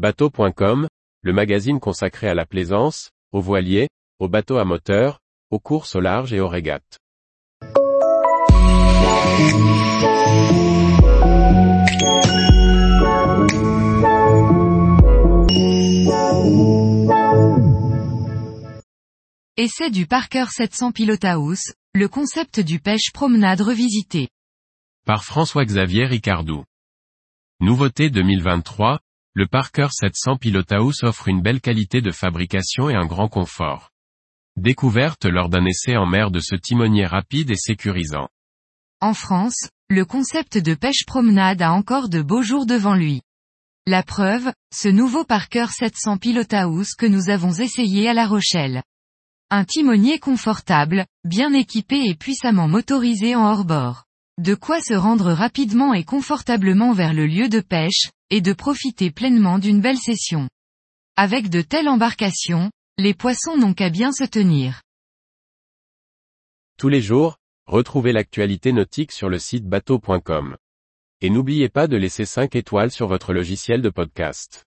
Bateau.com, le magazine consacré à la plaisance, aux voiliers, aux bateaux à moteur, aux courses au large et aux régates. Essai du Parker 700 Pilothouse, le concept du pêche promenade revisité. Par François-Xavier Ricardou. Nouveauté 2023, le Parker 700 Pilothouse offre une belle qualité de fabrication et un grand confort. Découverte lors d'un essai en mer de ce timonier rapide et sécurisant. En France, le concept de pêche promenade a encore de beaux jours devant lui. La preuve, ce nouveau Parker 700 Pilothouse que nous avons essayé à La Rochelle. Un timonier confortable, bien équipé et puissamment motorisé en hors-bord. De quoi se rendre rapidement et confortablement vers le lieu de pêche, et de profiter pleinement d'une belle session. Avec de telles embarcations, les poissons n'ont qu'à bien se tenir. Tous les jours, retrouvez l'actualité nautique sur le site bateau.com. Et n'oubliez pas de laisser 5 étoiles sur votre logiciel de podcast.